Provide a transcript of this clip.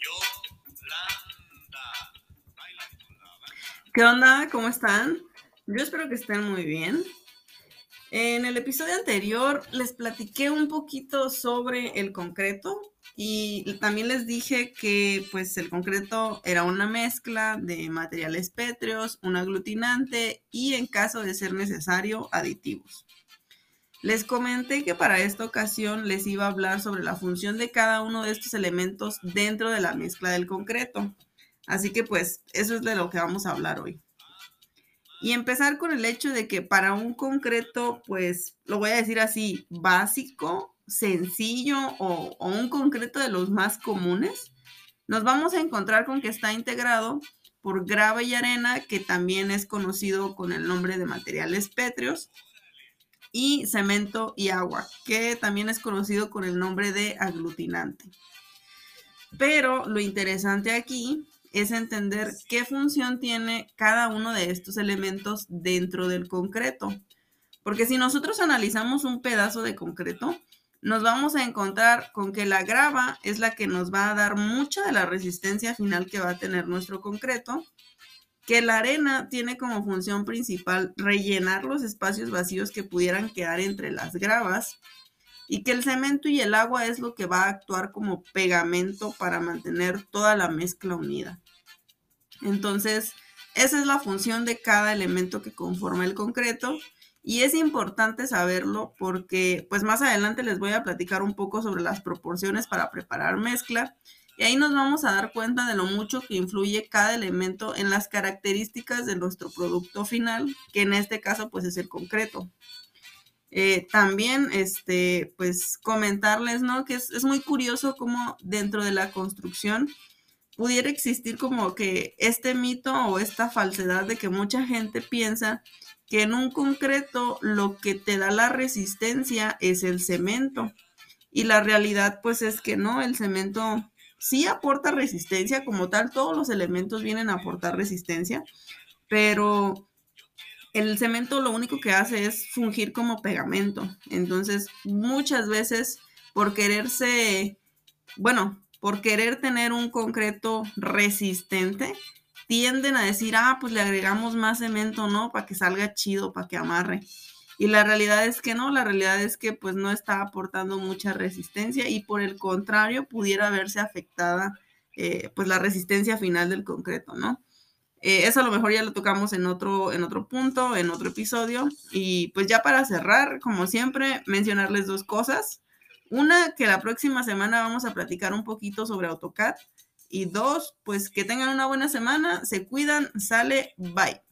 Yolanda. ¿Qué onda? ¿Cómo están? Yo espero que estén muy bien. En el episodio anterior les platiqué un poquito sobre el concreto y también les dije que pues el concreto era una mezcla de materiales pétreos, un aglutinante y en caso de ser necesario aditivos. Les comenté que para esta ocasión les iba a hablar sobre la función de cada uno de estos elementos dentro de la mezcla del concreto. Así que pues eso es de lo que vamos a hablar hoy. Y empezar con el hecho de que para un concreto, pues lo voy a decir así, básico, sencillo o, o un concreto de los más comunes, nos vamos a encontrar con que está integrado por grava y arena, que también es conocido con el nombre de materiales pétreos, y cemento y agua, que también es conocido con el nombre de aglutinante. Pero lo interesante aquí es entender qué función tiene cada uno de estos elementos dentro del concreto. Porque si nosotros analizamos un pedazo de concreto, nos vamos a encontrar con que la grava es la que nos va a dar mucha de la resistencia final que va a tener nuestro concreto, que la arena tiene como función principal rellenar los espacios vacíos que pudieran quedar entre las gravas, y que el cemento y el agua es lo que va a actuar como pegamento para mantener toda la mezcla unida. Entonces, esa es la función de cada elemento que conforma el concreto y es importante saberlo porque pues más adelante les voy a platicar un poco sobre las proporciones para preparar mezcla y ahí nos vamos a dar cuenta de lo mucho que influye cada elemento en las características de nuestro producto final, que en este caso pues es el concreto. Eh, también, este, pues comentarles, ¿no? Que es, es, muy curioso cómo dentro de la construcción pudiera existir como que este mito o esta falsedad de que mucha gente piensa que en un concreto lo que te da la resistencia es el cemento. Y la realidad pues es que no, el cemento sí aporta resistencia como tal, todos los elementos vienen a aportar resistencia, pero el cemento lo único que hace es fungir como pegamento. Entonces, muchas veces por quererse, bueno, por querer tener un concreto resistente, tienden a decir, ah, pues le agregamos más cemento, ¿no? Para que salga chido, para que amarre. Y la realidad es que no, la realidad es que pues no está aportando mucha resistencia y por el contrario pudiera verse afectada eh, pues la resistencia final del concreto, ¿no? Eh, eso a lo mejor ya lo tocamos en otro, en otro punto, en otro episodio. Y pues ya para cerrar, como siempre, mencionarles dos cosas. Una, que la próxima semana vamos a platicar un poquito sobre AutoCAD. Y dos, pues que tengan una buena semana, se cuidan, sale, bye.